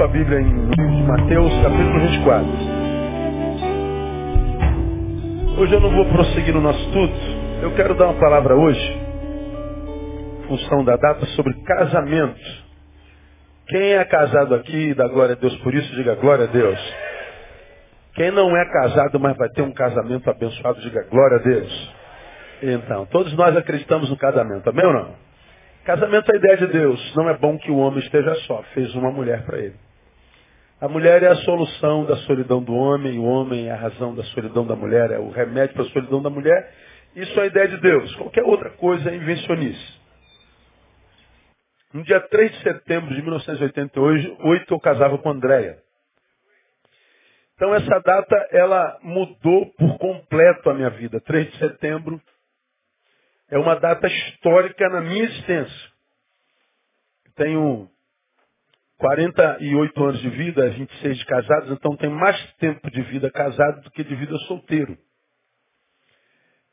sua Bíblia em Mateus capítulo 24. Hoje eu não vou prosseguir no nosso estudo. Eu quero dar uma palavra hoje, em função da data, sobre casamento. Quem é casado aqui, dá glória a Deus por isso, diga glória a Deus. Quem não é casado, mas vai ter um casamento abençoado, diga glória a Deus. Então, todos nós acreditamos no casamento, amém ou não? Casamento é a ideia de Deus. Não é bom que o homem esteja só. Fez uma mulher para ele. A mulher é a solução da solidão do homem, o homem é a razão da solidão da mulher, é o remédio para a solidão da mulher. Isso é a ideia de Deus. Qualquer outra coisa é invencionice. No dia 3 de setembro de 1988, eu casava com Andréia. Então essa data, ela mudou por completo a minha vida. 3 de setembro é uma data histórica na minha existência. Tenho 48 anos de vida, 26 de casados, então tenho mais tempo de vida casado do que de vida solteiro.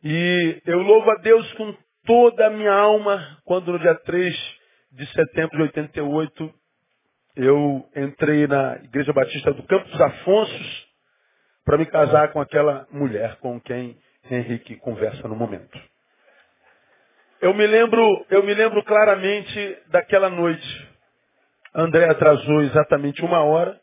E eu louvo a Deus com toda a minha alma quando no dia 3 de setembro de 88 eu entrei na Igreja Batista do Campos Afonsos para me casar com aquela mulher com quem Henrique conversa no momento. Eu me lembro, eu me lembro claramente daquela noite. André atrasou exatamente uma hora.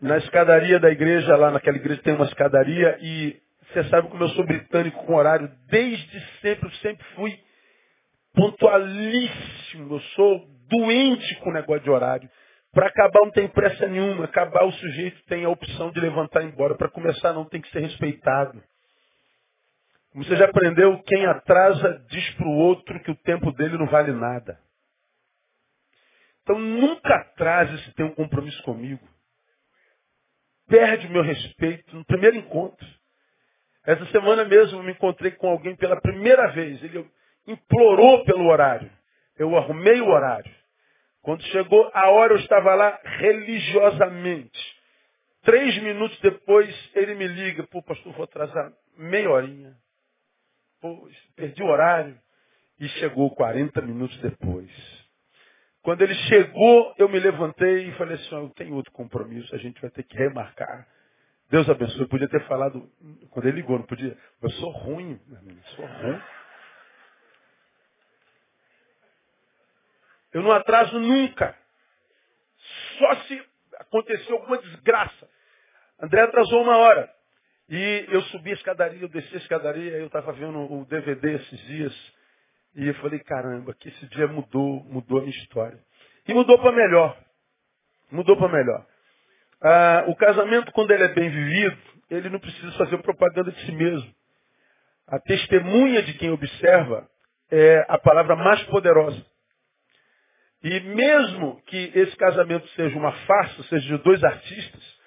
Na escadaria da igreja, lá naquela igreja tem uma escadaria e você sabe como eu sou britânico com horário. Desde sempre, eu sempre fui pontualíssimo. Eu sou doente com o negócio de horário. Para acabar não tem pressa nenhuma. Acabar o sujeito tem a opção de levantar e ir embora. Para começar não tem que ser respeitado. Como você já aprendeu, quem atrasa diz para o outro que o tempo dele não vale nada. Então nunca atrase se tem um compromisso comigo. Perde o meu respeito no primeiro encontro. Essa semana mesmo eu me encontrei com alguém pela primeira vez. Ele implorou pelo horário. Eu arrumei o horário. Quando chegou a hora, eu estava lá religiosamente. Três minutos depois, ele me liga. Pô, pastor, vou atrasar meia horinha. Pô, perdi o horário. E chegou 40 minutos depois. Quando ele chegou, eu me levantei e falei assim, eu tenho outro compromisso, a gente vai ter que remarcar. Deus abençoe. Eu podia ter falado, quando ele ligou, não podia. Eu sou ruim, meu amigo, sou ruim. Eu não atraso nunca. Só se aconteceu alguma desgraça. André atrasou uma hora. E eu subi a escadaria, eu desci a escadaria, eu estava vendo o DVD esses dias. E eu falei, caramba, que esse dia mudou, mudou a minha história. E mudou para melhor. Mudou para melhor. Ah, o casamento, quando ele é bem vivido, ele não precisa fazer propaganda de si mesmo. A testemunha de quem observa é a palavra mais poderosa. E mesmo que esse casamento seja uma farsa, seja de dois artistas,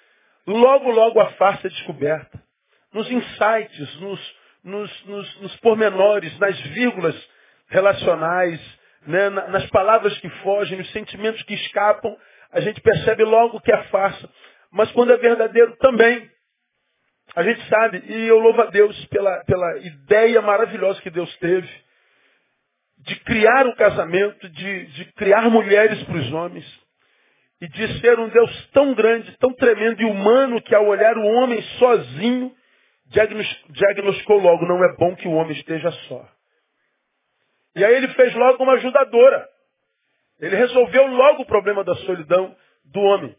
logo, logo a farsa é descoberta. Nos insights, nos, nos, nos, nos pormenores, nas vírgulas relacionais, né, nas palavras que fogem, nos sentimentos que escapam, a gente percebe logo que é farsa. Mas quando é verdadeiro também. A gente sabe, e eu louvo a Deus pela, pela ideia maravilhosa que Deus teve de criar um casamento, de, de criar mulheres para os homens, e de ser um Deus tão grande, tão tremendo e humano, que ao olhar o homem sozinho, diagnosticou logo, não é bom que o homem esteja só. E aí ele fez logo uma ajudadora. Ele resolveu logo o problema da solidão do homem.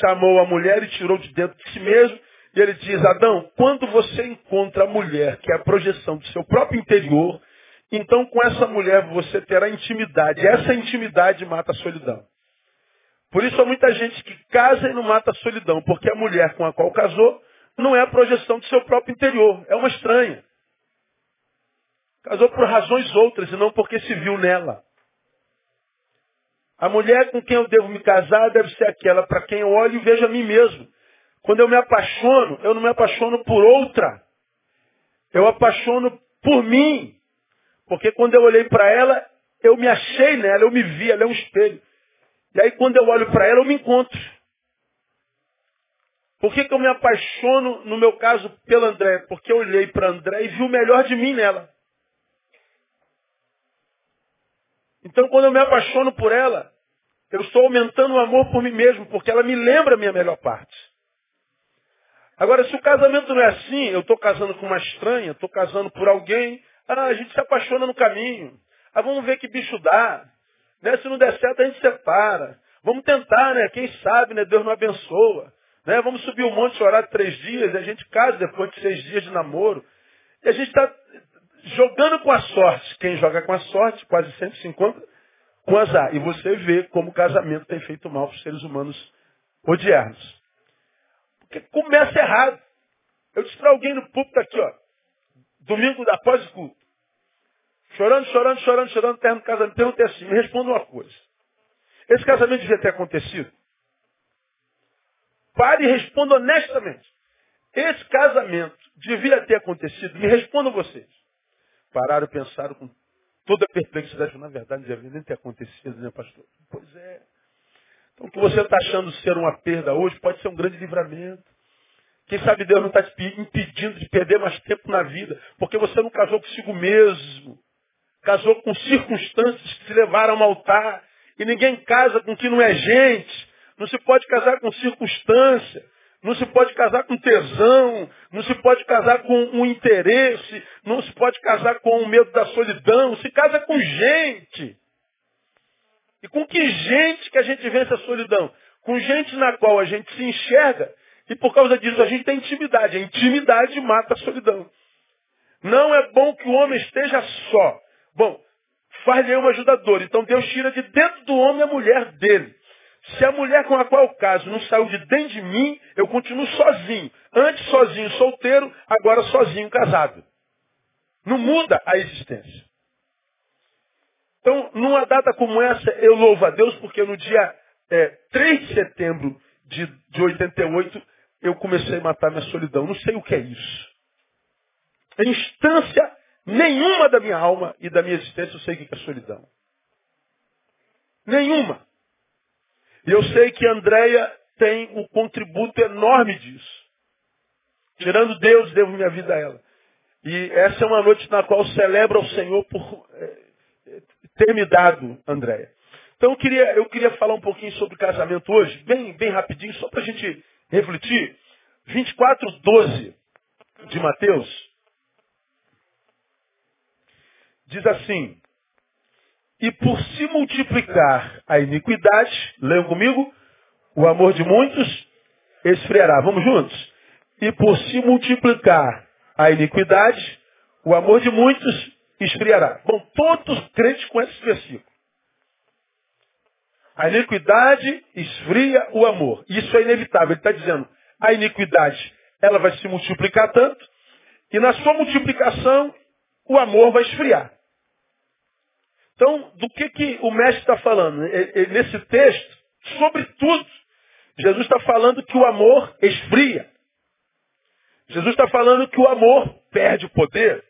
Chamou a mulher e tirou de dentro de si mesmo. E ele diz, Adão, quando você encontra a mulher, que é a projeção do seu próprio interior, então com essa mulher você terá intimidade. Essa intimidade mata a solidão. Por isso há muita gente que casa e não mata a solidão, porque a mulher com a qual casou não é a projeção do seu próprio interior, é uma estranha. Casou por razões outras e não porque se viu nela. A mulher com quem eu devo me casar deve ser aquela para quem eu olho e vejo a mim mesmo. Quando eu me apaixono, eu não me apaixono por outra. Eu apaixono por mim. Porque quando eu olhei para ela, eu me achei nela, eu me vi, ela é um espelho. E aí quando eu olho para ela, eu me encontro. Por que, que eu me apaixono, no meu caso, pela André? Porque eu olhei para André e vi o melhor de mim nela. Então, quando eu me apaixono por ela, eu estou aumentando o amor por mim mesmo, porque ela me lembra a minha melhor parte. Agora, se o casamento não é assim, eu estou casando com uma estranha, estou casando por alguém, ah, a gente se apaixona no caminho. Ah, vamos ver que bicho dá. Né? Se não der certo, a gente separa. Vamos tentar, né? Quem sabe, né? Deus não abençoa. Né? Vamos subir um monte, orar três dias, e a gente casa depois de seis dias de namoro. E a gente está jogando com a sorte. Quem joga com a sorte quase sempre se encontra com azar. E você vê como o casamento tem feito mal para os seres humanos odiernos. Porque começa errado. Eu disse para alguém no púlpito aqui, ó, domingo após o culto, chorando, chorando, chorando, chorando, terno do casamento, perguntei assim, me responda uma coisa. Esse casamento devia ter acontecido? Pare e responda honestamente. Esse casamento devia ter acontecido? Me respondam vocês. Pararam e pensaram com toda a perplexidade. Na verdade, não devia nem ter acontecido, né, pastor? Pois é. Então, o que você está achando ser uma perda hoje pode ser um grande livramento. Quem sabe Deus não está te impedindo de perder mais tempo na vida, porque você não casou consigo mesmo. Casou com circunstâncias que te levaram ao altar. E ninguém casa com quem não é gente. Não se pode casar com circunstância. Não se pode casar com tesão. Não se pode casar com um interesse. Não se pode casar com o medo da solidão. Se casa com gente. E com que gente que a gente vence a solidão? Com gente na qual a gente se enxerga e por causa disso a gente tem intimidade. A intimidade mata a solidão. Não é bom que o homem esteja só. Bom, faz-lhe uma ajudadora. Então Deus tira de dentro do homem a mulher dele. Se a mulher com a qual eu caso não saiu de dentro de mim, eu continuo sozinho. Antes sozinho solteiro, agora sozinho casado. Não muda a existência. Então, numa data como essa, eu louvo a Deus porque no dia é, 3 de setembro de, de 88, eu comecei a matar minha solidão. Não sei o que é isso. Em instância nenhuma da minha alma e da minha existência eu sei o que é solidão. Nenhuma. E eu sei que Andréia tem um contributo enorme disso. Tirando Deus, devo minha vida a ela. E essa é uma noite na qual celebro ao Senhor por é, ter me dado, Andréia. Então eu queria, eu queria falar um pouquinho sobre casamento hoje, bem, bem rapidinho, só para a gente refletir. 24, 12 de Mateus diz assim, e por se multiplicar a iniquidade, leiam comigo, o amor de muitos esfriará. Vamos juntos? E por se multiplicar a iniquidade, o amor de muitos esfriará. Bom, todos os crentes com esse versículo. A iniquidade esfria o amor. Isso é inevitável. Ele está dizendo, a iniquidade ela vai se multiplicar tanto, e na sua multiplicação o amor vai esfriar. Então, do que, que o mestre está falando? Nesse texto, sobretudo, Jesus está falando que o amor esfria. Jesus está falando que o amor perde o poder.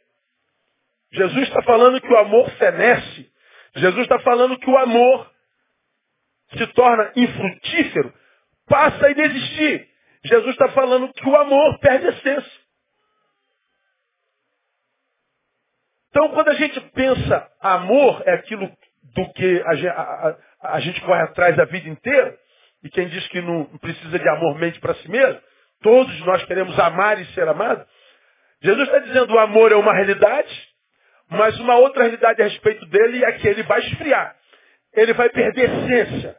Jesus está falando que o amor fenece. Jesus está falando que o amor se torna infrutífero, passa a inexistir. Jesus está falando que o amor perde essência. Então, quando a gente pensa amor, é aquilo do que a gente, a, a, gente corre atrás a vida inteira, e quem diz que não precisa de amor mente para si mesmo, todos nós queremos amar e ser amados. Jesus está dizendo o amor é uma realidade, mas uma outra realidade a respeito dele é que ele vai esfriar. Ele vai perder essência.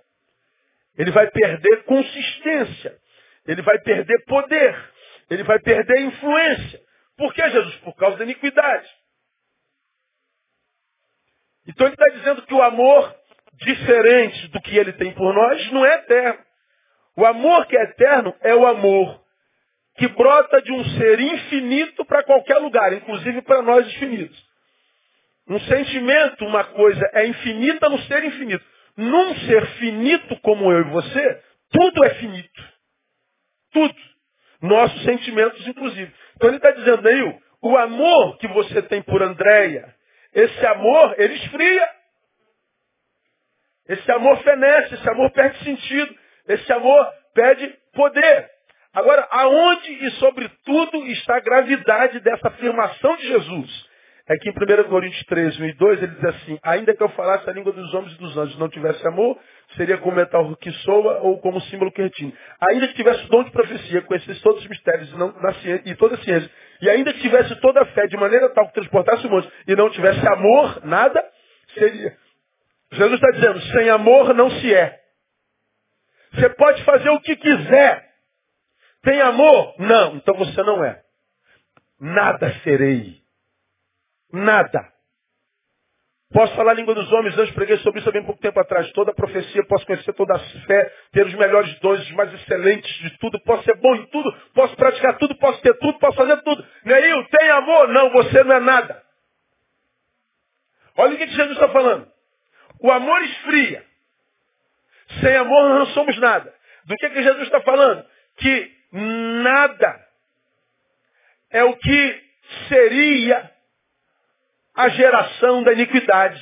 Ele vai perder consistência. Ele vai perder poder. Ele vai perder influência. Por que, Jesus? Por causa da iniquidade. Então ele está dizendo que o amor, diferente do que ele tem por nós, não é eterno. O amor que é eterno é o amor que brota de um ser infinito para qualquer lugar, inclusive para nós infinitos. Um sentimento, uma coisa é infinita no ser infinito. Num ser finito como eu e você, tudo é finito. Tudo. Nossos sentimentos, inclusive. Então ele está dizendo, Neil, o amor que você tem por Andréia, esse amor, ele esfria. Esse amor fenece, esse amor perde sentido. Esse amor perde poder. Agora, aonde e sobretudo está a gravidade dessa afirmação de Jesus? é que em 1 Coríntios 13, 1 e 2, ele diz assim, ainda que eu falasse a língua dos homens e dos anjos não tivesse amor, seria como metal que soa ou como símbolo que retine. Ainda que tivesse dom de profecia, conhecesse todos os mistérios e, não, na ciência, e toda a ciência, e ainda que tivesse toda a fé de maneira tal que transportasse o mundo e não tivesse amor, nada seria. Jesus está dizendo, sem amor não se é. Você pode fazer o que quiser. Tem amor? Não, então você não é. Nada serei. Nada. Posso falar a língua dos homens, antes preguei sobre isso há bem pouco tempo atrás. Toda a profecia, posso conhecer toda a fé, ter os melhores dons, os mais excelentes de tudo, posso ser bom em tudo, posso praticar tudo, posso ter tudo, posso fazer tudo. Neil, tem amor? Não, você não é nada. Olha o que Jesus está falando. O amor esfria. Sem amor não somos nada. Do que, que Jesus está falando? Que nada é o que seria a geração da iniquidade.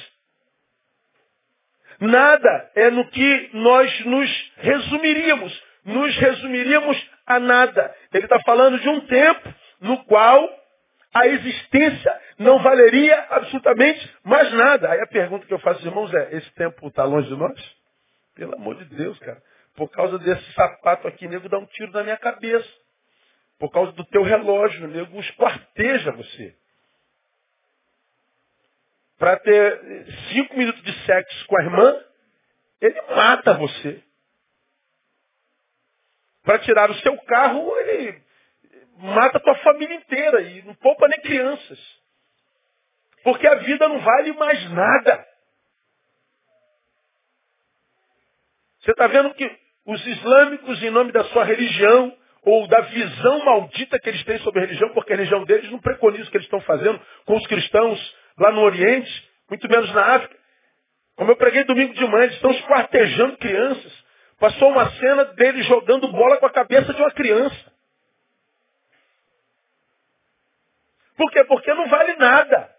Nada é no que nós nos resumiríamos. Nos resumiríamos a nada. Ele está falando de um tempo no qual a existência não valeria absolutamente mais nada. Aí a pergunta que eu faço, irmãos, é: esse tempo está longe de nós? Pelo amor de Deus, cara. Por causa desse sapato aqui, nego dá um tiro na minha cabeça. Por causa do teu relógio, nego esquarteja você para ter cinco minutos de sexo com a irmã, ele mata você. Para tirar o seu carro, ele mata a tua família inteira e não poupa nem crianças. Porque a vida não vale mais nada. Você está vendo que os islâmicos, em nome da sua religião, ou da visão maldita que eles têm sobre a religião, porque a religião deles não preconiza o que eles estão fazendo com os cristãos lá no Oriente, muito menos na África. Como eu preguei domingo de manhã, eles estão esquartejando crianças. Passou uma cena deles jogando bola com a cabeça de uma criança. Por quê? Porque não vale nada.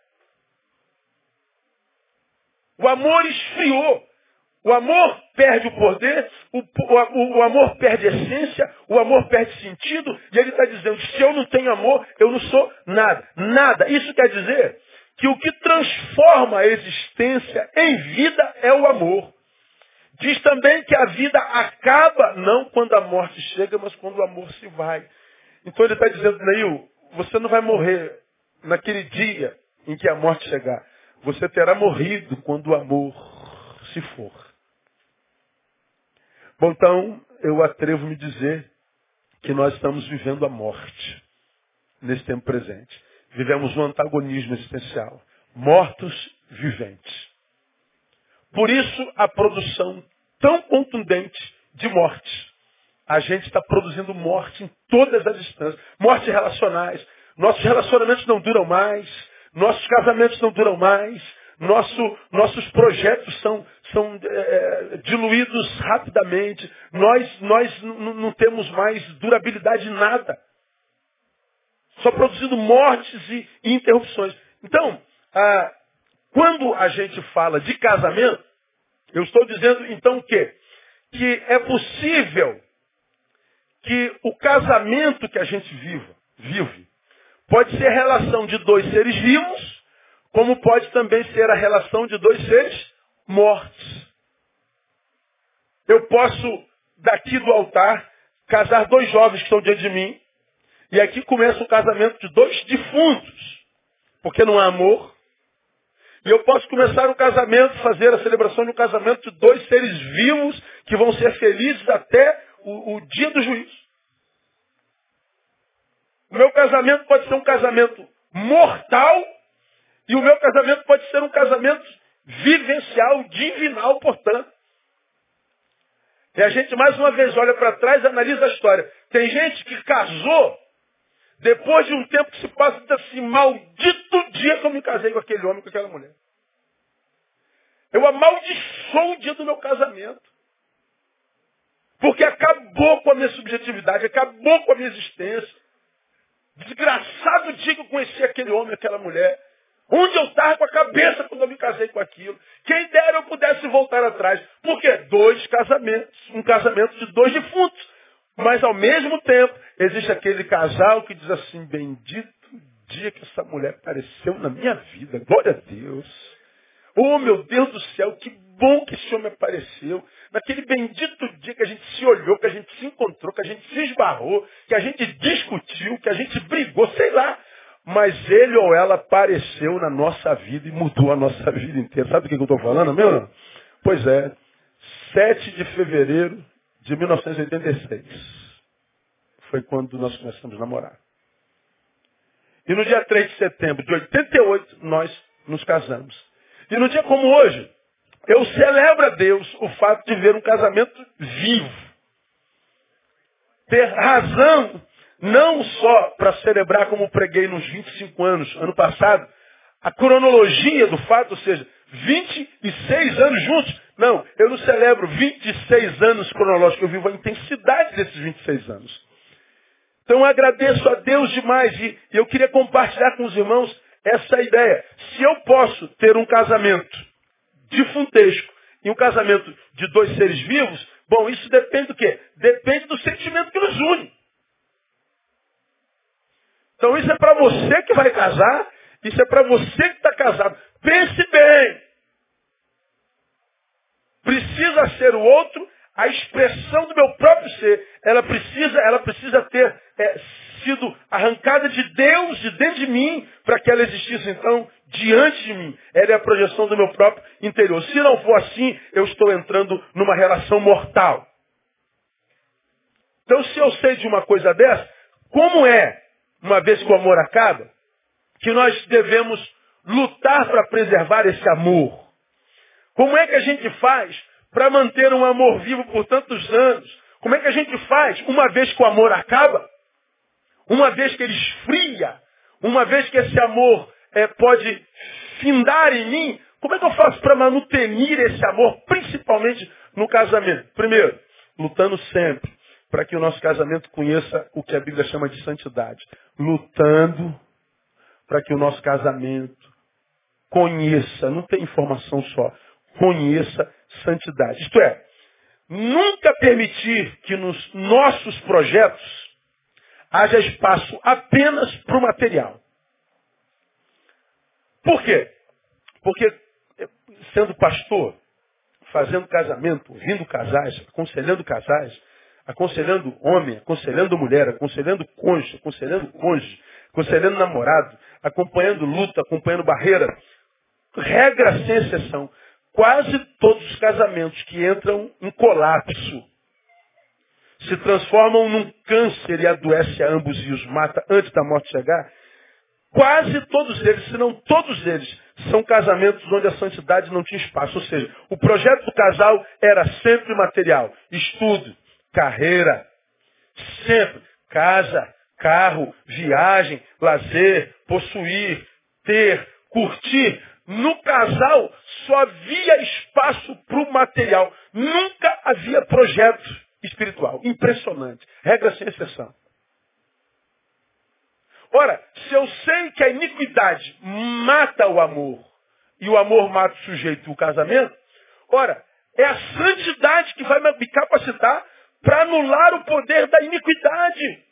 O amor esfriou. O amor perde o poder, o, o, o, amor perde essência, o amor perde sentido, e ele está dizendo, se eu não tenho amor, eu não sou nada. Nada. Isso quer dizer que o que transforma a existência em vida é o amor. Diz também que a vida acaba não quando a morte chega, mas quando o amor se vai. Então ele está dizendo, Neil, você não vai morrer naquele dia em que a morte chegar. Você terá morrido quando o amor se for. Bom, então eu atrevo-me dizer que nós estamos vivendo a morte nesse tempo presente vivemos um antagonismo existencial. Mortos viventes. Por isso a produção tão contundente de morte. A gente está produzindo morte em todas as instâncias. Mortes relacionais. Nossos relacionamentos não duram mais. Nossos casamentos não duram mais. Nosso, nossos projetos são, são é, diluídos rapidamente. Nós, nós não temos mais durabilidade em nada só produzindo mortes e, interrupções. Então, ah, quando a gente fala de casamento, eu estou dizendo então que que é possível que o casamento que a gente viva, vive pode ser a relação de dois seres vivos, como pode também ser a relação de dois seres mortos. Eu posso, daqui do altar, casar dois jovens que estão diante de mim, e aqui começa o casamento de dois defuntos, porque não há amor. E eu posso começar um casamento, fazer a celebração de um casamento de dois seres vivos que vão ser felizes até o, o dia do juízo. O meu casamento pode ser um casamento mortal e o meu casamento pode ser um casamento vivencial, divinal, portanto. E a gente mais uma vez olha para trás e analisa a história. Tem gente que casou depois de um tempo que se passa, diz assim, maldito dia que eu me casei com aquele homem, com aquela mulher. Eu amaldiçoo o dia do meu casamento. Porque acabou com a minha subjetividade, acabou com a minha existência. Desgraçado dia que eu conheci aquele homem, aquela mulher. Onde eu estava com a cabeça quando eu me casei com aquilo. Quem dera eu pudesse voltar atrás. Por quê? Dois casamentos. Um casamento de dois defuntos. Mas ao mesmo tempo, existe aquele casal que diz assim, bendito dia que essa mulher apareceu na minha vida. Glória a Deus. Oh, meu Deus do céu, que bom que esse homem apareceu. Naquele bendito dia que a gente se olhou, que a gente se encontrou, que a gente se esbarrou, que a gente discutiu, que a gente brigou, sei lá. Mas ele ou ela apareceu na nossa vida e mudou a nossa vida inteira. Sabe do que eu estou falando, meu? Pois é. 7 de fevereiro de 1986. Foi quando nós começamos a namorar. E no dia 3 de setembro de 88, nós nos casamos. E no dia como hoje, eu celebro a Deus o fato de ver um casamento vivo. Ter razão, não só para celebrar como preguei nos 25 anos, ano passado, a cronologia do fato, ou seja, 26 anos juntos. Não, eu não celebro 26 anos cronológicos, eu vivo a intensidade desses 26 anos. Então eu agradeço a Deus demais e eu queria compartilhar com os irmãos essa ideia. Se eu posso ter um casamento difuntesco e um casamento de dois seres vivos, bom, isso depende do quê? Depende do sentimento que nos une. Então isso é para você que vai casar, isso é para você que está casado. Pense bem. Precisa ser o outro a expressão do meu próprio ser. Ela precisa, ela precisa ter é, sido arrancada de Deus, de dentro de mim, para que ela existisse então diante de mim. Ela é a projeção do meu próprio interior. Se não for assim, eu estou entrando numa relação mortal. Então, se eu sei de uma coisa dessa, como é, uma vez que o amor acaba, que nós devemos lutar para preservar esse amor? Como é que a gente faz para manter um amor vivo por tantos anos? Como é que a gente faz, uma vez que o amor acaba, uma vez que ele esfria, uma vez que esse amor é, pode findar em mim, como é que eu faço para manutenir esse amor, principalmente no casamento? Primeiro, lutando sempre para que o nosso casamento conheça o que a Bíblia chama de santidade. Lutando para que o nosso casamento conheça, não tem informação só, conheça santidade. Isto é, nunca permitir que nos nossos projetos haja espaço apenas para o material. Por quê? Porque, sendo pastor, fazendo casamento, ouvindo casais, aconselhando casais, aconselhando homem, aconselhando mulher, aconselhando cônjuge, aconselhando cônjuge, aconselhando namorado, acompanhando luta, acompanhando barreira. Regra sem exceção. Quase todos os casamentos que entram em colapso se transformam num câncer e adoece a ambos e os mata antes da morte chegar, quase todos eles, se não todos eles, são casamentos onde a santidade não tinha espaço. Ou seja, o projeto do casal era sempre material. Estudo, carreira, sempre. Casa, carro, viagem, lazer, possuir, ter, curtir. No casal só havia espaço para o material. Nunca havia projeto espiritual. Impressionante. Regra sem exceção. Ora, se eu sei que a iniquidade mata o amor e o amor mata o sujeito o casamento, ora, é a santidade que vai me capacitar para anular o poder da iniquidade.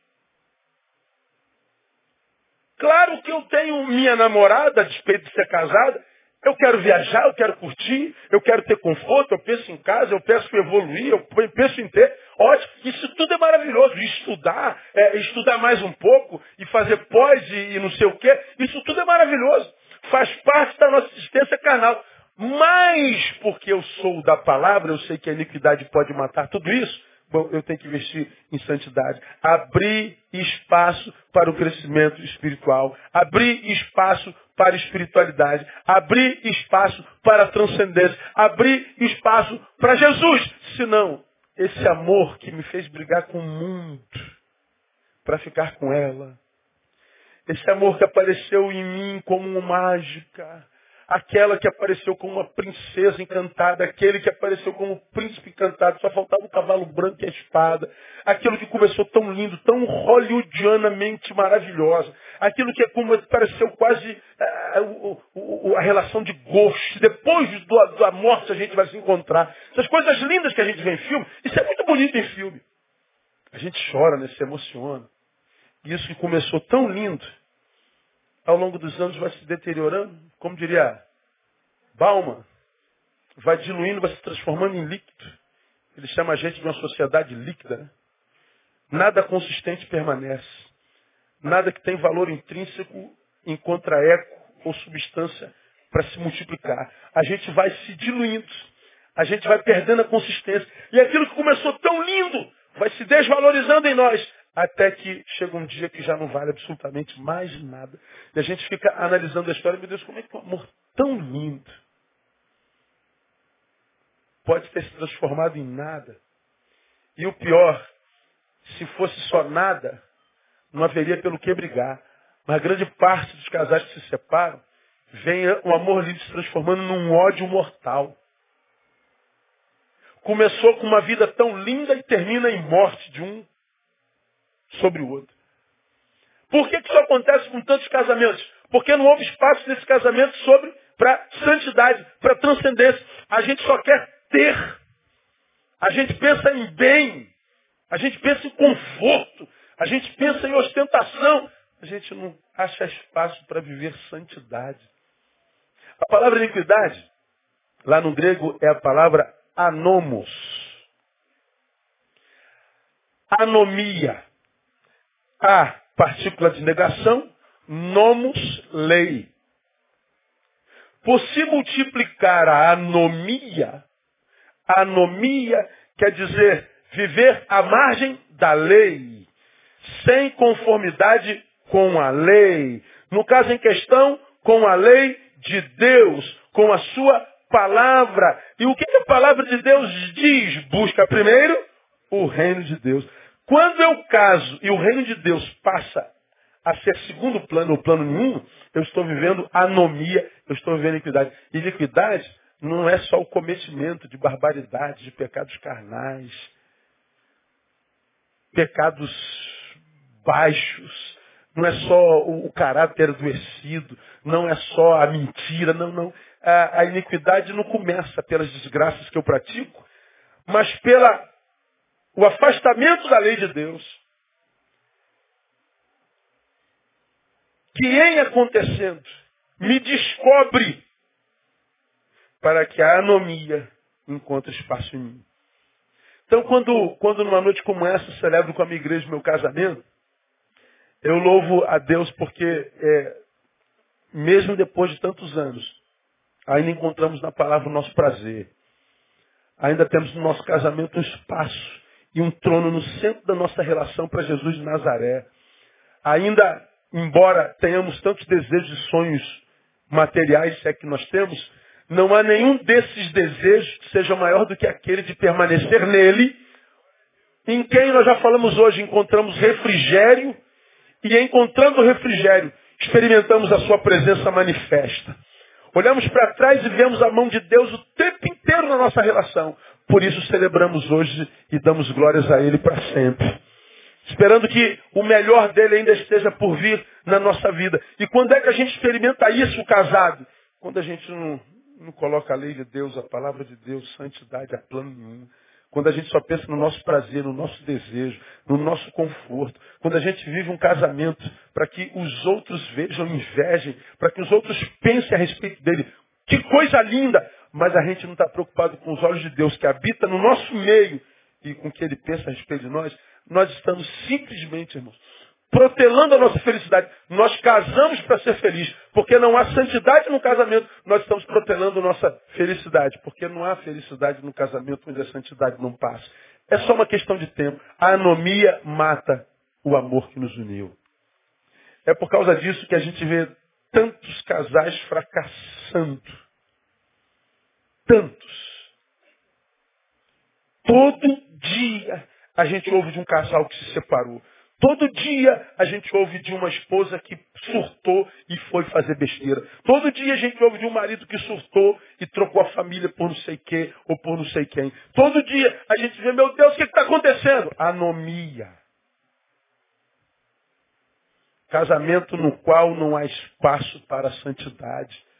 Claro que eu tenho minha namorada, a despeito de ser casada, eu quero viajar, eu quero curtir, eu quero ter conforto, eu penso em casa, eu penso em evoluir, eu penso em ter. Ótimo, isso tudo é maravilhoso. Estudar, é, estudar mais um pouco e fazer pós e, e não sei o quê, isso tudo é maravilhoso. Faz parte da nossa existência carnal. Mas porque eu sou da palavra, eu sei que a iniquidade pode matar tudo isso, Bom, eu tenho que investir em santidade. Abrir espaço para o crescimento espiritual. Abrir espaço para a espiritualidade. Abrir espaço para a transcendência. Abrir espaço para Jesus. Senão, esse amor que me fez brigar com o mundo para ficar com ela. Esse amor que apareceu em mim como uma mágica aquela que apareceu como uma princesa encantada, aquele que apareceu como um príncipe encantado, só faltava o cavalo branco e a espada, aquilo que começou tão lindo, tão hollywoodianamente maravilhosa, aquilo que é pareceu quase uh, a relação de gosto, depois do, da morte a gente vai se encontrar. Essas coisas lindas que a gente vê em filme, isso é muito bonito em filme. A gente chora, né, se emociona. E isso que começou tão lindo, ao longo dos anos vai se deteriorando, como diria Bauman, vai diluindo, vai se transformando em líquido. Ele chama a gente de uma sociedade líquida. Né? Nada consistente permanece. Nada que tem valor intrínseco encontra eco ou substância para se multiplicar. A gente vai se diluindo. A gente vai perdendo a consistência. E aquilo que começou tão lindo vai se desvalorizando em nós. Até que chega um dia que já não vale absolutamente mais nada. E a gente fica analisando a história. Meu Deus, como é que um amor tão lindo pode ter se transformado em nada? E o pior, se fosse só nada, não haveria pelo que brigar. Mas grande parte dos casais que se separam, vem o amor livre se transformando num ódio mortal. Começou com uma vida tão linda e termina em morte de um sobre o outro. Por que, que isso acontece com tantos casamentos? Porque não houve espaço nesse casamento sobre para santidade, para transcendência. A gente só quer ter. A gente pensa em bem. A gente pensa em conforto. A gente pensa em ostentação. A gente não acha espaço para viver santidade. A palavra iniquidade, lá no grego, é a palavra anomos. Anomia. A, partícula de negação, nomos, lei. Por se multiplicar a anomia, anomia quer dizer viver à margem da lei, sem conformidade com a lei. No caso em questão, com a lei de Deus, com a sua palavra. E o que a palavra de Deus diz? Busca primeiro o reino de Deus. Quando eu caso e o reino de Deus passa a ser segundo plano ou plano nenhum, eu estou vivendo anomia, eu estou vivendo iniquidade. Iniquidade não é só o cometimento de barbaridade, de pecados carnais, pecados baixos, não é só o, o caráter adoecido, não é só a mentira, não, não. A, a iniquidade não começa pelas desgraças que eu pratico, mas pela o afastamento da lei de Deus. Que em acontecendo me descobre para que a anomia encontre espaço em mim. Então, quando, quando numa noite como essa celebro com a minha igreja meu casamento, eu louvo a Deus porque, é, mesmo depois de tantos anos, ainda encontramos na palavra o nosso prazer. Ainda temos no nosso casamento um espaço e um trono no centro da nossa relação para Jesus de Nazaré. Ainda, embora tenhamos tantos desejos e sonhos materiais, se é que nós temos, não há nenhum desses desejos que seja maior do que aquele de permanecer nele, em quem nós já falamos hoje, encontramos refrigério e encontrando refrigério, experimentamos a sua presença manifesta. Olhamos para trás e vemos a mão de Deus o tempo inteiro na nossa relação. Por isso celebramos hoje e damos glórias a Ele para sempre. Esperando que o melhor dele ainda esteja por vir na nossa vida. E quando é que a gente experimenta isso casado? Quando a gente não, não coloca a lei de Deus, a palavra de Deus, santidade a plano nenhum. Quando a gente só pensa no nosso prazer, no nosso desejo, no nosso conforto. Quando a gente vive um casamento para que os outros vejam, invejem, para que os outros pensem a respeito dele. Que coisa linda! Mas a gente não está preocupado com os olhos de Deus que habita no nosso meio e com o que ele pensa a respeito de nós. Nós estamos simplesmente, irmãos, protelando a nossa felicidade. Nós casamos para ser feliz, porque não há santidade no casamento. Nós estamos protelando a nossa felicidade, porque não há felicidade no casamento onde a santidade não passa. É só uma questão de tempo. A anomia mata o amor que nos uniu. É por causa disso que a gente vê tantos casais fracassando. Tantos. Todo dia a gente ouve de um casal que se separou. Todo dia a gente ouve de uma esposa que surtou e foi fazer besteira. Todo dia a gente ouve de um marido que surtou e trocou a família por não sei quê ou por não sei quem. Todo dia a gente vê, meu Deus, o que está acontecendo? Anomia. Casamento no qual não há espaço para a santidade.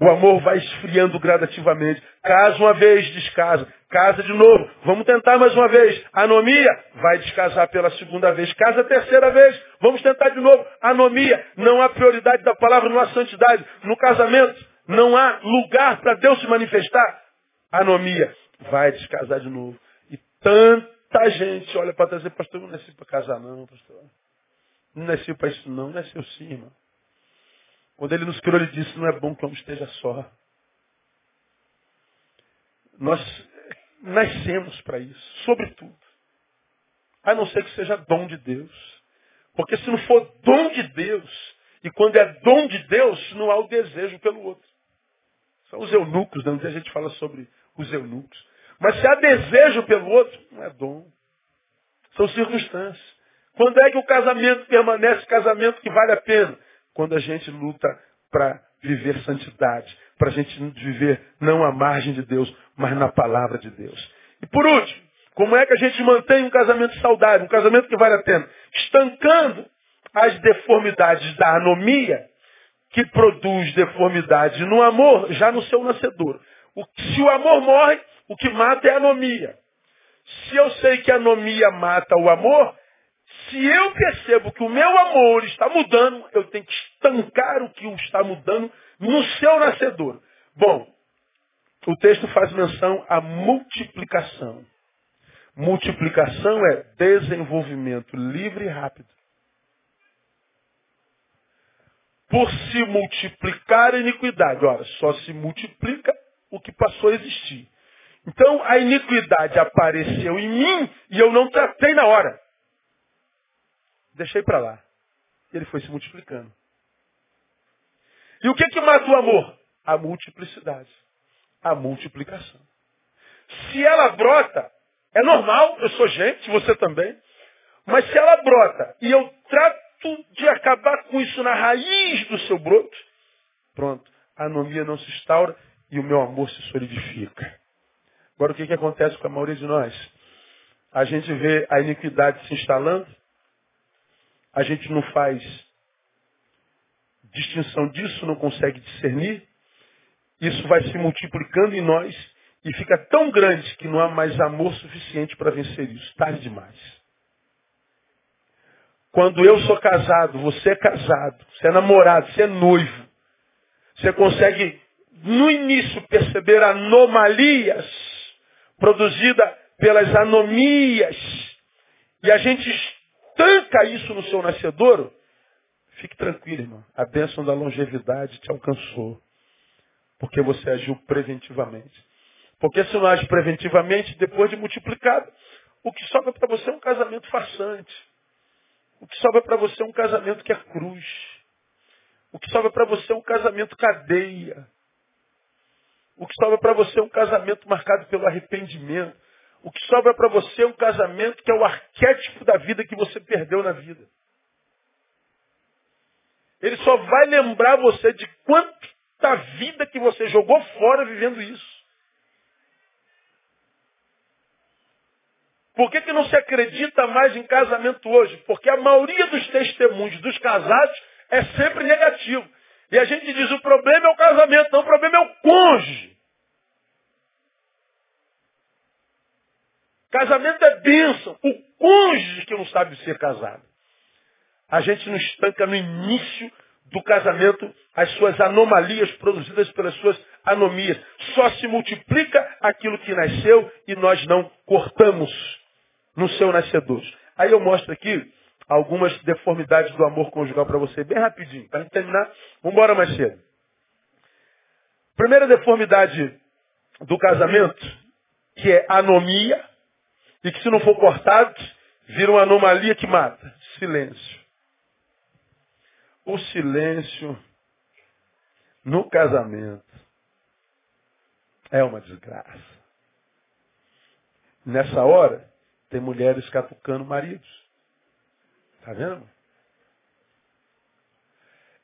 O amor vai esfriando gradativamente. Casa uma vez, descasa. casa de novo. Vamos tentar mais uma vez. Anomia, vai descasar pela segunda vez. Casa a terceira vez. Vamos tentar de novo. Anomia, não há prioridade da palavra, não há santidade. No casamento, não há lugar para Deus se manifestar. Anomia, vai descasar de novo. E tanta gente olha para diz, pastor, não nasci para casar não, pastor. Não nasci para isso não, nasceu sim, irmão. Quando ele nos criou, ele disse, não é bom que o homem esteja só. Nós nascemos para isso, sobretudo. A não ser que seja dom de Deus. Porque se não for dom de Deus, e quando é dom de Deus, não há o desejo pelo outro. São os eunucos, né? um dia a gente fala sobre os eunucos. Mas se há desejo pelo outro, não é dom. São circunstâncias. Quando é que o casamento permanece casamento que vale a pena? Quando a gente luta para viver santidade, para a gente viver não à margem de Deus, mas na palavra de Deus. E por último, como é que a gente mantém um casamento saudável, um casamento que vale a pena? Estancando as deformidades da anomia, que produz deformidade no amor, já no seu nascedor. O, se o amor morre, o que mata é a anomia. Se eu sei que a anomia mata o amor, se eu percebo que o meu amor está mudando, eu tenho que estancar o que está mudando no seu nascedor. Bom, o texto faz menção à multiplicação. Multiplicação é desenvolvimento livre e rápido. Por se multiplicar a iniquidade. Ora, só se multiplica o que passou a existir. Então a iniquidade apareceu em mim e eu não tratei na hora. Deixei para lá. E ele foi se multiplicando. E o que que mata o amor? A multiplicidade. A multiplicação. Se ela brota, é normal, eu sou gente, você também. Mas se ela brota e eu trato de acabar com isso na raiz do seu broto, pronto, a anomia não se instaura e o meu amor se solidifica. Agora o que, que acontece com a maioria de nós? A gente vê a iniquidade se instalando, a gente não faz distinção disso, não consegue discernir, isso vai se multiplicando em nós e fica tão grande que não há mais amor suficiente para vencer isso. Tarde demais. Quando eu sou casado, você é casado, você é namorado, você é noivo, você consegue no início perceber anomalias produzidas pelas anomias e a gente estanca isso no seu nascedouro, fique tranquilo, irmão. A bênção da longevidade te alcançou. Porque você agiu preventivamente. Porque se não age preventivamente, depois de multiplicado, o que sobra para você é um casamento farsante. O que sobra para você é um casamento que é cruz. O que sobra para você é um casamento cadeia. O que sobra para você é um casamento marcado pelo arrependimento. O que sobra para você é um casamento que é o arquétipo da vida que você perdeu na vida. Ele só vai lembrar você de quanta vida que você jogou fora vivendo isso. Por que, que não se acredita mais em casamento hoje? Porque a maioria dos testemunhos dos casados é sempre negativo. E a gente diz, o problema é o casamento, não, o problema é o cônjuge. Casamento é bênção. O cônjuge que não sabe ser casado. A gente não estanca no início do casamento as suas anomalias produzidas pelas suas anomias. Só se multiplica aquilo que nasceu e nós não cortamos no seu nascedor. Aí eu mostro aqui algumas deformidades do amor conjugal para você, bem rapidinho, para terminar. Vamos embora mais cedo. Primeira deformidade do casamento, que é anomia, e que se não for cortado, vira uma anomalia que mata. Silêncio. O silêncio no casamento é uma desgraça. Nessa hora, tem mulheres catucando maridos. Está vendo?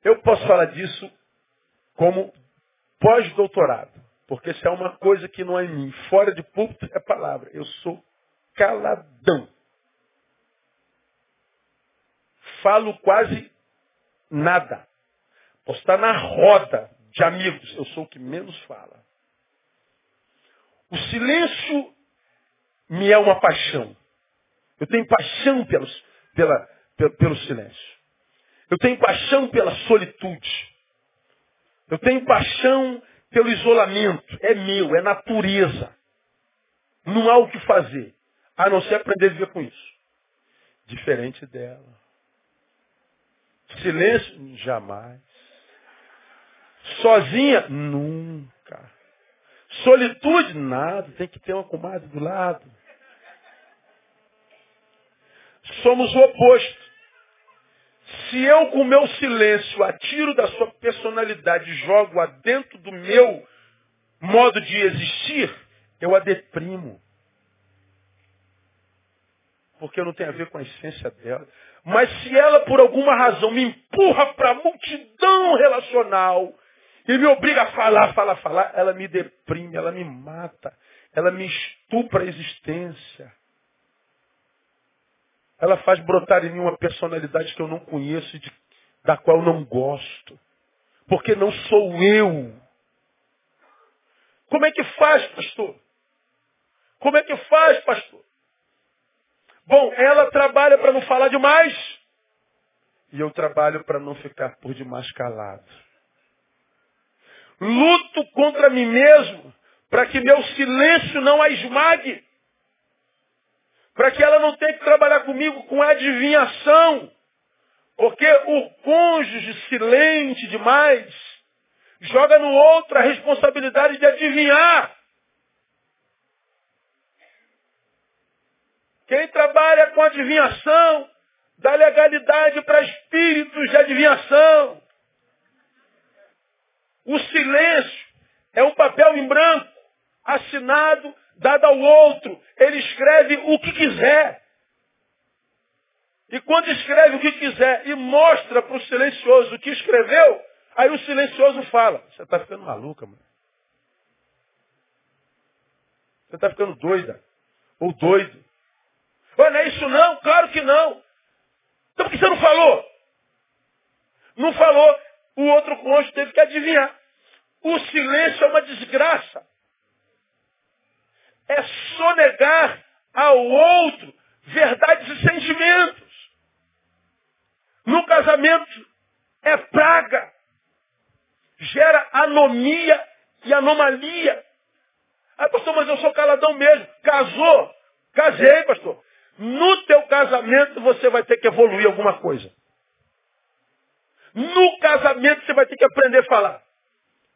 Eu posso falar disso como pós-doutorado. Porque se é uma coisa que não é em mim, fora de púlpito é palavra. Eu sou caladão. Falo quase nada. Posso estar na roda de amigos, eu sou o que menos fala. O silêncio me é uma paixão. Eu tenho paixão pelos, pela, pelo, pelo silêncio. Eu tenho paixão pela solitude. Eu tenho paixão pelo isolamento. É meu, é natureza. Não há o que fazer, a não ser aprender a viver com isso. Diferente dela. Silêncio? Jamais. Sozinha? Nunca. Solitude? Nada. Tem que ter uma comadre do lado. Somos o oposto. Se eu, com o meu silêncio, atiro da sua personalidade e jogo a dentro do meu modo de existir, eu a deprimo. Porque não tem a ver com a essência dela. Mas se ela, por alguma razão, me empurra para a multidão relacional e me obriga a falar, falar, falar, ela me deprime, ela me mata, ela me estupra a existência. Ela faz brotar em mim uma personalidade que eu não conheço e de, da qual eu não gosto. Porque não sou eu. Como é que faz, pastor? Como é que faz, pastor? Bom, ela trabalha para não falar demais. E eu trabalho para não ficar por demais calado. Luto contra mim mesmo para que meu silêncio não a esmague para que ela não tenha que trabalhar comigo com adivinhação. Porque o cônjuge silente demais joga no outro a responsabilidade de adivinhar. Quem trabalha com adivinhação dá legalidade para espíritos de adivinhação. O silêncio é um papel em branco assinado dada ao outro. Ele escreve o que quiser. E quando escreve o que quiser e mostra para o silencioso o que escreveu, aí o silencioso fala, você está ficando maluca, mano. Você está ficando doida. Ou doido. Olha, não é isso não? Claro que não. Então por que você não falou? Não falou. O outro cônjuge teve que adivinhar. O silêncio é uma desgraça é sonegar ao outro verdades e sentimentos. No casamento é praga. Gera anomia e anomalia. Ah, pastor, mas eu sou caladão mesmo. Casou? Casei, pastor. No teu casamento você vai ter que evoluir alguma coisa. No casamento você vai ter que aprender a falar.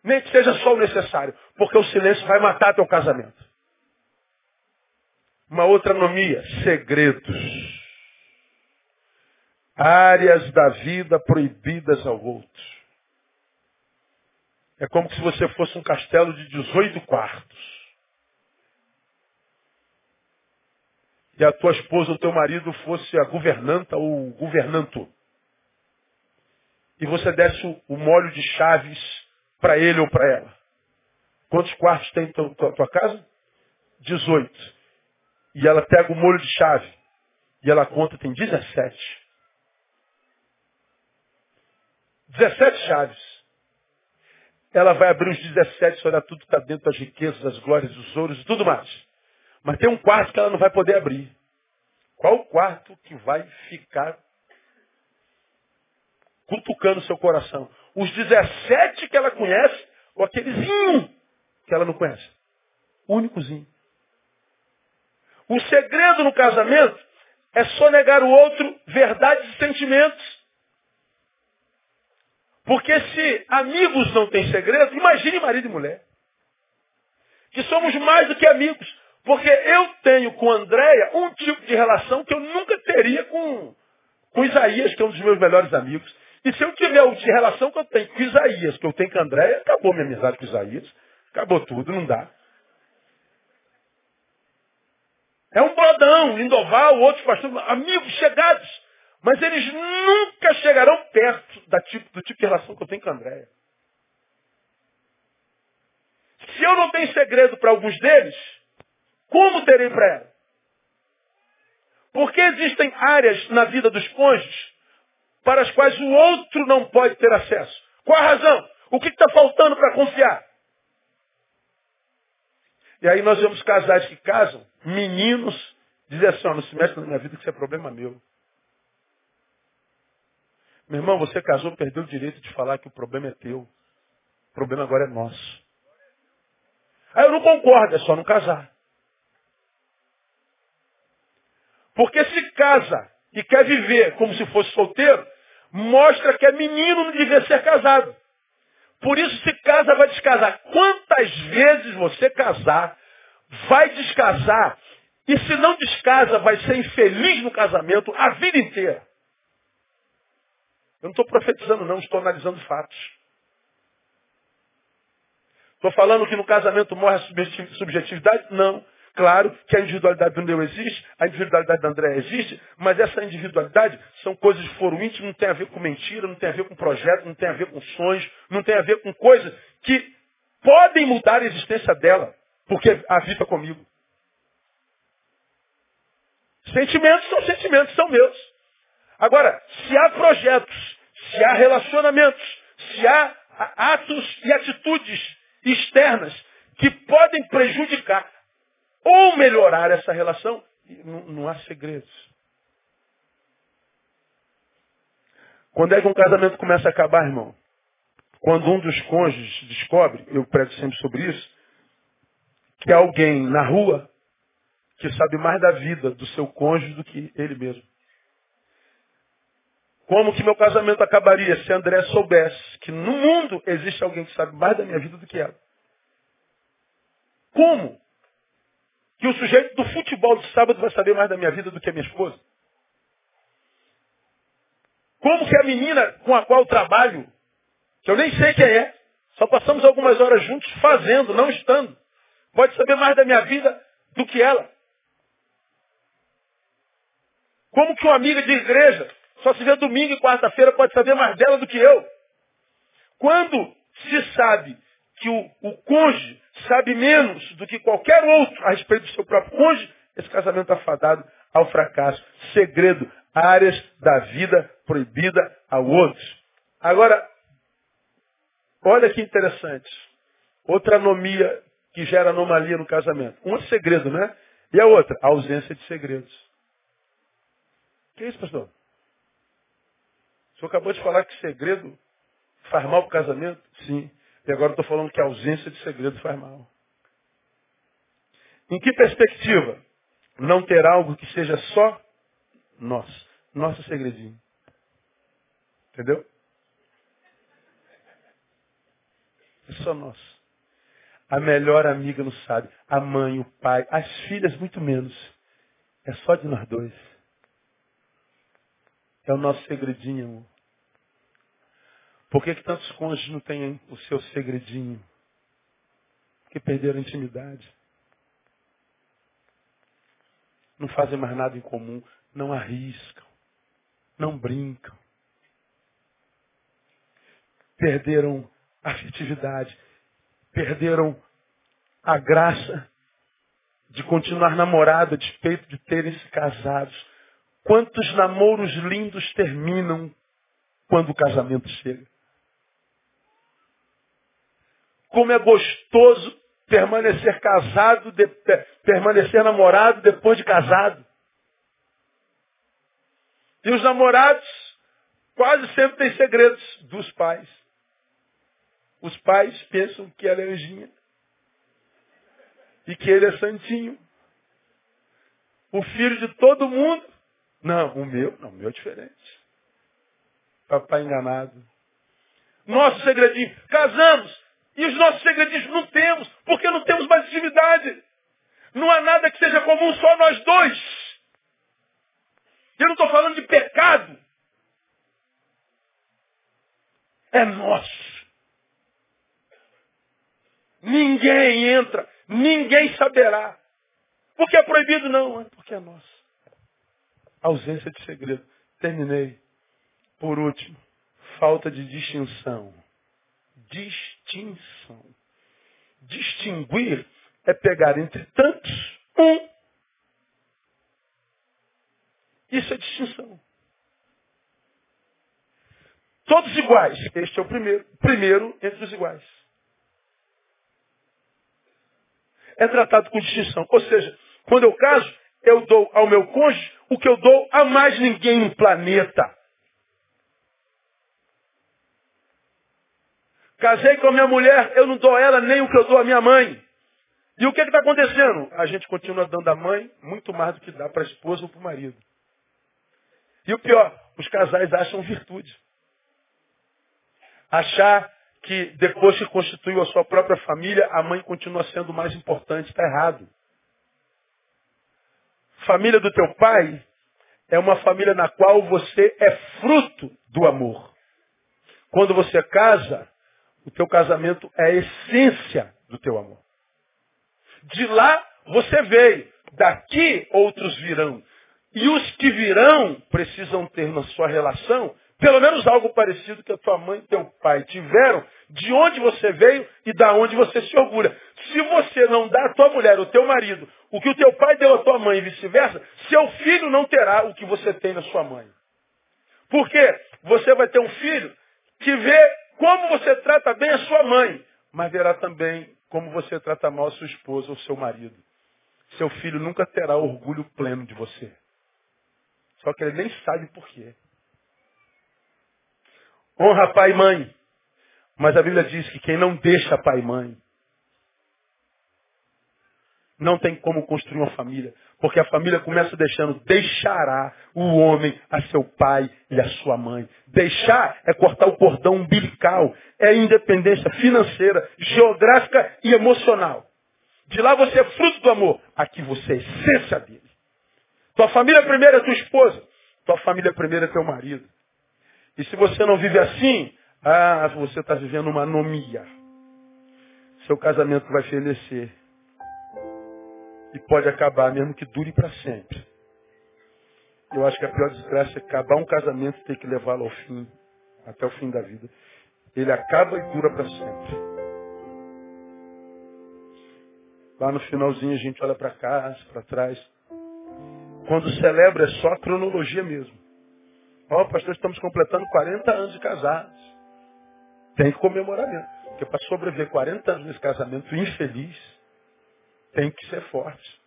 Nem que seja só o necessário. Porque o silêncio vai matar teu casamento. Uma outra anomia, segredos. Áreas da vida proibidas ao outro. É como se você fosse um castelo de 18 quartos. E a tua esposa, o teu marido fosse a governanta ou o governanto. E você desse o molho de chaves para ele ou para ela. Quantos quartos tem em tua, tua casa? 18. E ela pega o molho de chave. E ela conta, tem 17. 17 chaves. Ela vai abrir os 17 e olhar tudo que está dentro das riquezas, das glórias, dos ouros e tudo mais. Mas tem um quarto que ela não vai poder abrir. Qual o quarto que vai ficar cutucando seu coração? Os 17 que ela conhece ou aqueles um que ela não conhece? Únicozinho. O segredo no casamento é sonegar o outro verdades e sentimentos. Porque se amigos não têm segredo, imagine marido e mulher. Que somos mais do que amigos. Porque eu tenho com Andréia um tipo de relação que eu nunca teria com, com Isaías, que é um dos meus melhores amigos. E se eu tiver o de relação que eu tenho com Isaías, que eu tenho com Andréia, acabou minha amizade com Isaías. Acabou tudo, não dá. É um brodão, Lindoval, outros pastores, amigos chegados. Mas eles nunca chegarão perto da tipo, do tipo de relação que eu tenho com Andréia. Se eu não tenho segredo para alguns deles, como terei ela? Porque existem áreas na vida dos cônjuges para as quais o outro não pode ter acesso. Qual a razão? O que está faltando para confiar? E aí nós vemos casais que casam, meninos, dizem assim, ó, não se mete na minha vida que isso é problema meu. Meu irmão, você casou, perdeu o direito de falar que o problema é teu. O problema agora é nosso. Aí eu não concordo, é só não casar. Porque se casa e quer viver como se fosse solteiro, mostra que é menino não devia ser casado. Por isso se casa, vai descasar. Quantas vezes você casar, vai descasar, e se não descasa, vai ser infeliz no casamento a vida inteira. Eu não estou profetizando, não, estou analisando fatos. Estou falando que no casamento morre a subjetividade? Não. Claro que a individualidade do meu existe, a individualidade da André existe, mas essa individualidade são coisas que foram íntimas, não tem a ver com mentira, não tem a ver com projeto, não tem a ver com sonhos, não tem a ver com coisas que podem mudar a existência dela, porque habita comigo. Sentimentos são sentimentos, são meus. Agora, se há projetos, se há relacionamentos, se há atos e atitudes externas que podem prejudicar ou melhorar essa relação, não, não há segredos. Quando é que um casamento começa a acabar, irmão? Quando um dos cônjuges descobre, eu prego sempre sobre isso, que alguém na rua que sabe mais da vida do seu cônjuge do que ele mesmo. Como que meu casamento acabaria se André soubesse que no mundo existe alguém que sabe mais da minha vida do que ela? Como? Que o sujeito do futebol de sábado vai saber mais da minha vida do que a minha esposa? Como que a menina com a qual trabalho, que eu nem sei quem é, só passamos algumas horas juntos fazendo, não estando, pode saber mais da minha vida do que ela? Como que uma amiga de igreja, só se vê domingo e quarta-feira, pode saber mais dela do que eu? Quando se sabe que o, o cônjuge sabe menos do que qualquer outro a respeito do seu próprio cônjuge, esse casamento está fadado ao fracasso. Segredo, áreas da vida proibida ao outro. Agora, olha que interessante. Outra anomia que gera anomalia no casamento. Um é segredo, né? E a outra? A ausência de segredos. Que é isso, pastor? O senhor acabou de falar que segredo faz mal para o casamento? Sim. E agora estou falando que a ausência de segredo faz mal. Em que perspectiva? Não ter algo que seja só nosso. Nosso segredinho. Entendeu? É só nosso. A melhor amiga não sabe. A mãe, o pai, as filhas muito menos. É só de nós dois. É o nosso segredinho, amor. Por que, que tantos cônjuges não têm o seu segredinho? Porque perderam a intimidade. Não fazem mais nada em comum. Não arriscam. Não brincam. Perderam a afetividade. Perderam a graça de continuar namorada, despeito de terem se casados. Quantos namoros lindos terminam quando o casamento chega? Como é gostoso permanecer casado, de, permanecer namorado depois de casado. E os namorados quase sempre têm segredos dos pais. Os pais pensam que ela é anjinha. E que ele é santinho. O filho de todo mundo. Não, o meu, não, o meu é diferente. Papai enganado. Nosso segredinho. Casamos. E os nossos segredinhos não temos, porque não temos mais intimidade. Não há nada que seja comum, só nós dois. Eu não estou falando de pecado. É nosso. Ninguém entra, ninguém saberá. Porque é proibido? Não, é porque é nosso. Ausência de segredo. Terminei. Por último, falta de distinção distinção. Distinguir é pegar entre tantos um. Isso é distinção. Todos iguais. Este é o primeiro. Primeiro entre os iguais. é tratado com distinção. Ou seja, quando eu caso, eu dou ao meu cônjuge o que eu dou a mais ninguém no planeta. Casei com a minha mulher, eu não dou a ela nem o que eu dou à minha mãe. E o que está acontecendo? A gente continua dando à mãe muito mais do que dá para a esposa ou para o marido. E o pior, os casais acham virtude. Achar que depois que constituiu a sua própria família, a mãe continua sendo mais importante, está errado. Família do teu pai é uma família na qual você é fruto do amor. Quando você casa, o teu casamento é a essência do teu amor. De lá você veio, daqui outros virão. E os que virão precisam ter na sua relação pelo menos algo parecido que a tua mãe e teu pai tiveram, de onde você veio e da onde você se orgulha. Se você não dá à tua mulher, o teu marido, o que o teu pai deu à tua mãe e vice-versa, seu filho não terá o que você tem na sua mãe. Porque você vai ter um filho que vê como você trata bem a sua mãe, mas verá também como você trata mal a sua esposa ou seu marido. Seu filho nunca terá orgulho pleno de você. Só que ele nem sabe por quê. Honra pai e mãe. Mas a Bíblia diz que quem não deixa pai e mãe não tem como construir uma família. Porque a família começa deixando, deixará o homem a seu pai e a sua mãe. Deixar é cortar o cordão umbilical, é independência financeira, geográfica e emocional. De lá você é fruto do amor, aqui você é essência dele. Tua família primeiro é tua esposa, tua família primeiro é teu marido. E se você não vive assim, ah, você está vivendo uma anomia. Seu casamento vai fenecer. E pode acabar, mesmo que dure para sempre. Eu acho que a pior desgraça é acabar um casamento e ter que levá-lo ao fim, até o fim da vida. Ele acaba e dura para sempre. Lá no finalzinho a gente olha para cá, para trás. Quando celebra é só a cronologia mesmo. Ó, oh, pastor, estamos completando 40 anos de casados. Tem que comemorar mesmo. Porque para sobreviver 40 anos nesse casamento infeliz, tem que ser forte.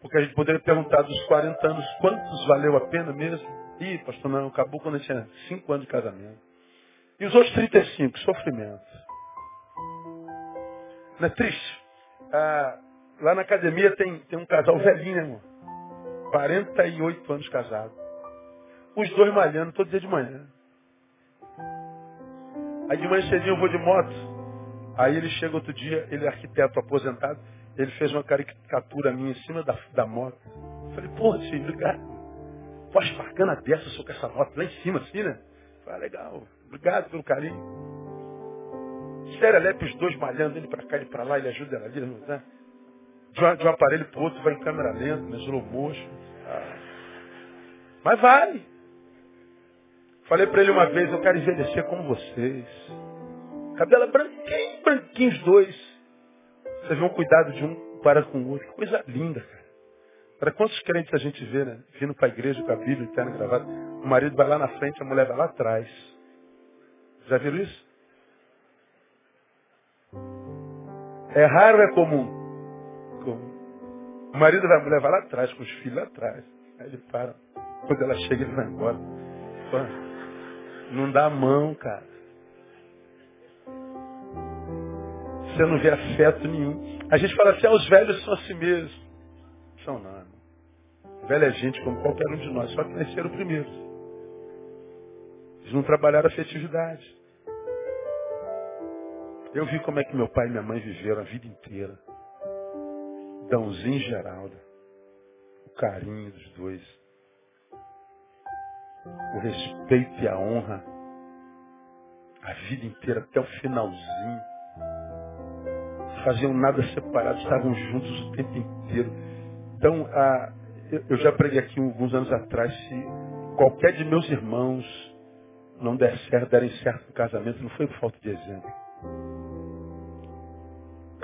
Porque a gente poderia perguntar dos 40 anos, quantos valeu a pena mesmo? Ih, pastor, não, acabou quando eu tinha 5 anos de casamento. E os outros 35, sofrimento. Não é triste? Ah, lá na academia tem, tem um casal velhinho, irmão. 48 anos casado. Os dois malhando todo dia de manhã. Aí de manhã cedinho eu vou de moto. Aí ele chega outro dia, ele é arquiteto aposentado, ele fez uma caricatura minha em cima da, da moto. Eu falei, porra, filho, obrigado. Poxa, bacana dessa, sou com essa moto lá em cima, assim, né? Falei, ah, legal, obrigado pelo carinho. Sério, Lepe, os dois malhando, ele pra cá, ele pra lá, ele ajuda ela ali, não tá? de, um, de um aparelho para o outro vai em câmera lenta, no slow motion. Ah. Mas vai. Falei para ele uma vez, eu quero envelhecer como vocês. Cabelo é branquinho, branquinho os dois. Vocês vão cuidado de um para com o outro. Que coisa linda, cara. Para quantos crentes a gente vê, né? Vindo para a igreja com a Bíblia, terno gravata. O marido vai lá na frente, a mulher vai lá atrás. Já viram isso? É raro, é comum. O marido vai, a mulher vai lá atrás, com os filhos lá atrás. Aí ele para. Quando ela chega, ele vai embora. Pô, não dá a mão, cara. Você não vê afeto nenhum. A gente fala assim, ah, os velhos são assim mesmo. São não. Velho é gente como qualquer um de nós, só que nasceram primeiro. Eles não trabalharam a afetividade. Eu vi como é que meu pai e minha mãe viveram a vida inteira. Dãozinho Geraldo. O carinho dos dois. O respeito e a honra. A vida inteira, até o finalzinho. Faziam nada separado, estavam juntos o tempo inteiro. Então, a, eu já preguei aqui alguns anos atrás, se qualquer de meus irmãos não der certo, derem certo no casamento, não foi por falta de exemplo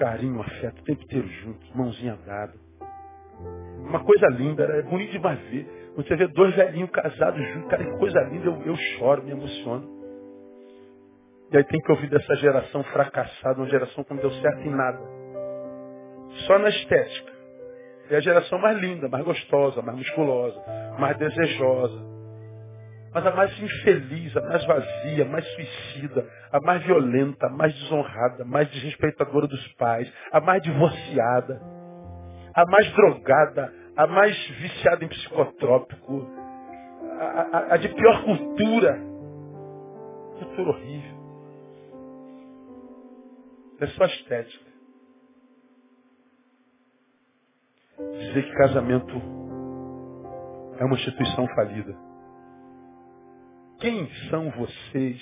carinho, afeto, o tempo inteiro juntos, mãozinha dada. Uma coisa linda, é bonito demais ver. Você vê dois velhinhos casados juntos, cara, que coisa linda, eu, eu choro, me emociono. E aí tem que ouvir dessa geração fracassada, uma geração que não deu certo em nada. Só na estética. É a geração mais linda, mais gostosa, mais musculosa, mais desejosa. Mas a mais infeliz, a mais vazia, a mais suicida, a mais violenta, a mais desonrada, a mais desrespeitadora dos pais, a mais divorciada, a mais drogada, a mais viciada em psicotrópico, a, a, a de pior cultura. Cultura horrível. É só estética. Dizer que casamento é uma instituição falida. Quem são vocês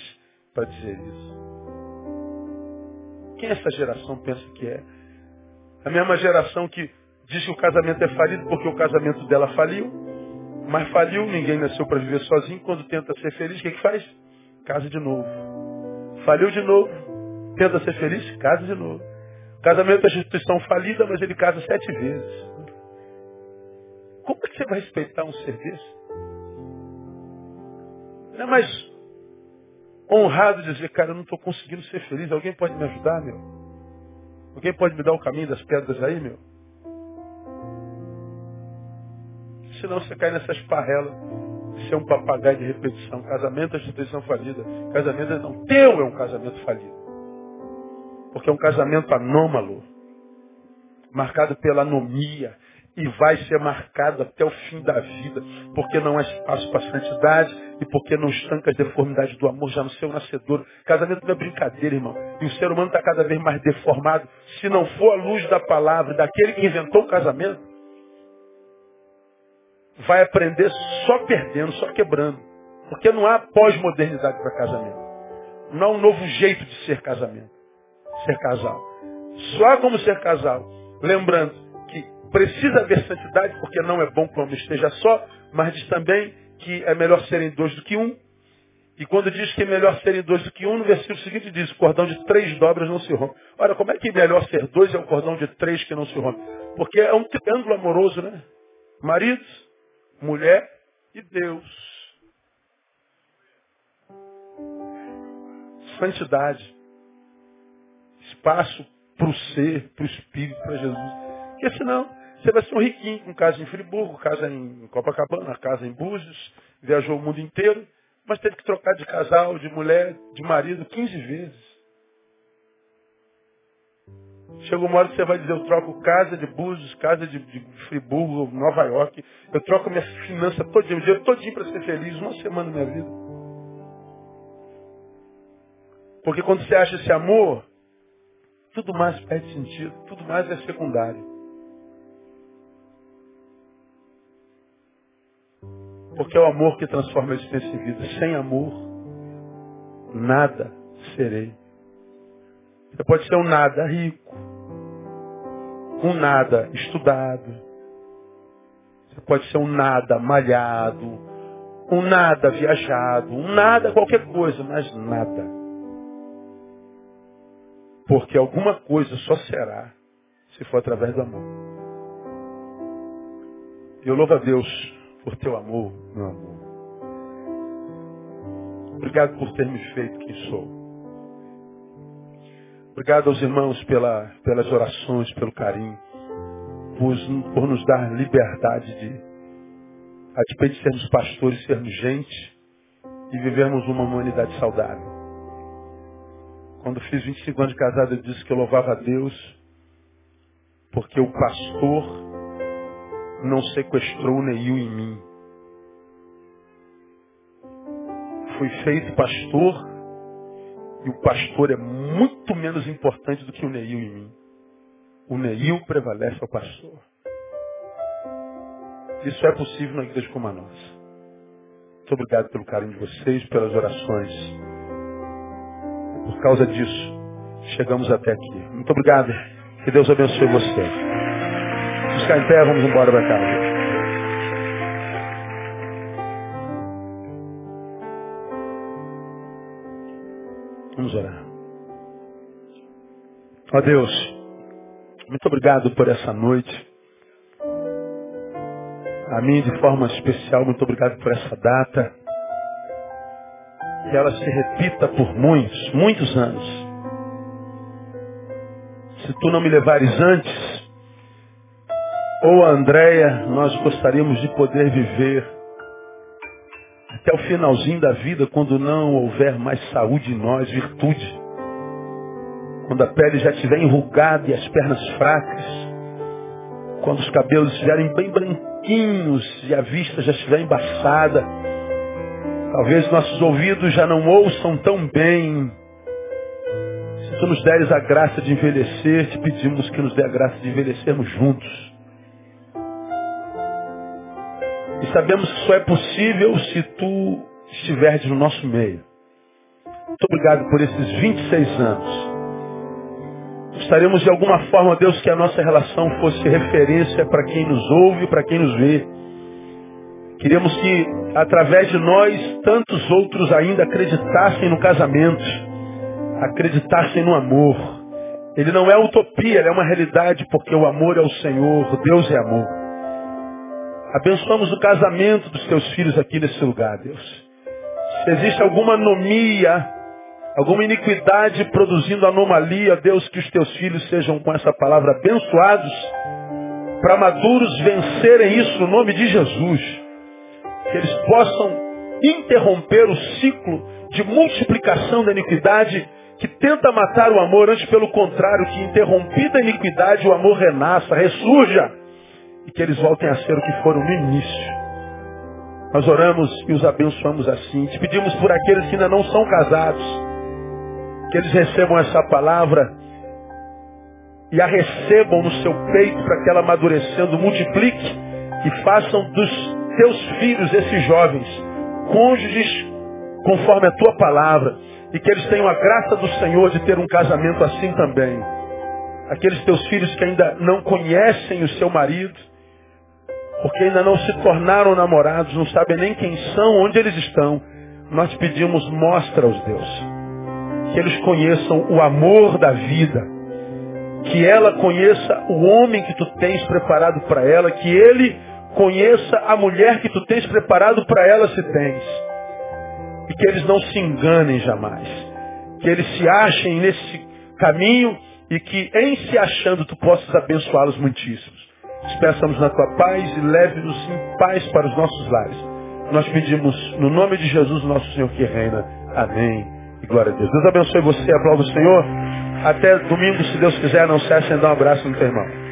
para dizer isso? Quem essa geração pensa que é? A mesma geração que diz que o casamento é falido porque o casamento dela faliu, mas faliu, ninguém nasceu para viver sozinho. Quando tenta ser feliz, o que, que faz? Casa de novo. Faliu de novo, Tenta ser feliz? Casa de novo. Casamento é instituição falida, mas ele casa sete vezes. Como que você vai respeitar um serviço? Não é mais honrado dizer, cara, eu não estou conseguindo ser feliz. Alguém pode me ajudar, meu? Alguém pode me dar o caminho das pedras aí, meu? Senão você cai nessas parrelas de ser um papagaio de repetição. Casamento é instituição falida. Casamento é não. Teu é um casamento falido. Porque é um casamento anômalo, marcado pela anomia, e vai ser marcado até o fim da vida, porque não há espaço para santidade e porque não estanca as deformidades do amor já no seu nascedor. Casamento não é brincadeira, irmão. E o ser humano está cada vez mais deformado. Se não for a luz da palavra daquele que inventou o casamento, vai aprender só perdendo, só quebrando. Porque não há pós-modernidade para casamento. Não há um novo jeito de ser casamento ser casal. Só como ser casal. Lembrando que precisa haver santidade, porque não é bom que o homem esteja só, mas diz também que é melhor serem dois do que um. E quando diz que é melhor serem dois do que um, no versículo seguinte diz, o cordão de três dobras não se rompe. Ora, como é que é melhor ser dois é um cordão de três que não se rompe? Porque é um triângulo amoroso, né? Marido, mulher e Deus. Santidade espaço para o ser, para o espírito, para Jesus. Porque senão você vai ser um riquinho com casa em Friburgo, casa em Copacabana, casa em Búzios, viajou o mundo inteiro, mas teve que trocar de casal, de mulher, de marido 15 vezes. Chega uma hora que você vai dizer, eu troco casa de Búzios, casa de, de Friburgo, Nova York, eu troco minha finança todinha, o dinheiro todinho para ser feliz, uma semana na minha vida. Porque quando você acha esse amor, tudo mais perde sentido, tudo mais é secundário. Porque é o amor que transforma a existência em vida. Sem amor, nada serei. Você pode ser um nada rico, um nada estudado, você pode ser um nada malhado, um nada viajado, um nada qualquer coisa, mas nada. Porque alguma coisa só será se for através do amor. Eu louvo a Deus por teu amor, meu amor. Obrigado por ter me feito quem sou. Obrigado aos irmãos pela, pelas orações, pelo carinho, por, por nos dar liberdade de, a despeito de sermos pastores, sermos gente e vivermos uma humanidade saudável. Quando fiz 25 anos de casado, eu disse que eu louvava a Deus porque o pastor não sequestrou o Neil em mim. Fui feito pastor e o pastor é muito menos importante do que o Neil em mim. O Neil prevalece ao pastor. Isso é possível na igreja como a nossa. Muito obrigado pelo carinho de vocês, pelas orações. Por causa disso, chegamos até aqui. Muito obrigado. Que Deus abençoe você. Vamos ficar em pé, vamos embora para casa. Vamos orar. Ó Deus, muito obrigado por essa noite. A mim, de forma especial, muito obrigado por essa data. Que ela se repita por muitos, muitos anos. Se tu não me levares antes, ou a Andréia, nós gostaríamos de poder viver até o finalzinho da vida, quando não houver mais saúde em nós, virtude. Quando a pele já estiver enrugada e as pernas fracas. Quando os cabelos estiverem bem branquinhos e a vista já estiver embaçada Talvez nossos ouvidos já não ouçam tão bem. Se tu nos deres a graça de envelhecer, te pedimos que nos dê a graça de envelhecermos juntos. E sabemos que só é possível se tu estiveres no nosso meio. Muito obrigado por esses 26 anos. Gostaríamos de alguma forma, Deus, que a nossa relação fosse referência para quem nos ouve e para quem nos vê. Queríamos que, através de nós, tantos outros ainda acreditassem no casamento, acreditassem no amor. Ele não é utopia, ele é uma realidade, porque o amor é o Senhor, Deus é amor. Abençoamos o casamento dos teus filhos aqui nesse lugar, Deus. Se existe alguma anomia, alguma iniquidade produzindo anomalia, Deus, que os teus filhos sejam com essa palavra abençoados, para maduros vencerem isso no nome de Jesus que eles possam interromper o ciclo de multiplicação da iniquidade que tenta matar o amor, antes pelo contrário, que interrompida a iniquidade, o amor renasça, ressurja, e que eles voltem a ser o que foram no início. Nós oramos e os abençoamos assim. Te pedimos por aqueles que ainda não são casados, que eles recebam essa palavra e a recebam no seu peito para que ela amadurecendo multiplique e façam dos teus filhos, esses jovens, cônjuges conforme a tua palavra, e que eles tenham a graça do Senhor de ter um casamento assim também. Aqueles teus filhos que ainda não conhecem o seu marido, porque ainda não se tornaram namorados, não sabem nem quem são, onde eles estão, nós pedimos, mostra-os, Deus. Que eles conheçam o amor da vida. Que ela conheça o homem que tu tens preparado para ela, que ele Conheça a mulher que tu tens preparado para ela se tens. E que eles não se enganem jamais. Que eles se achem nesse caminho e que em se achando tu possas abençoá-los muitíssimos. Despeçamos na tua paz e leve-nos em paz para os nossos lares. Nós pedimos no nome de Jesus, nosso Senhor que reina. Amém. E glória a Deus. Deus abençoe você, aplauda o Senhor. Até domingo, se Deus quiser, não cesse em dar um abraço no teu irmão.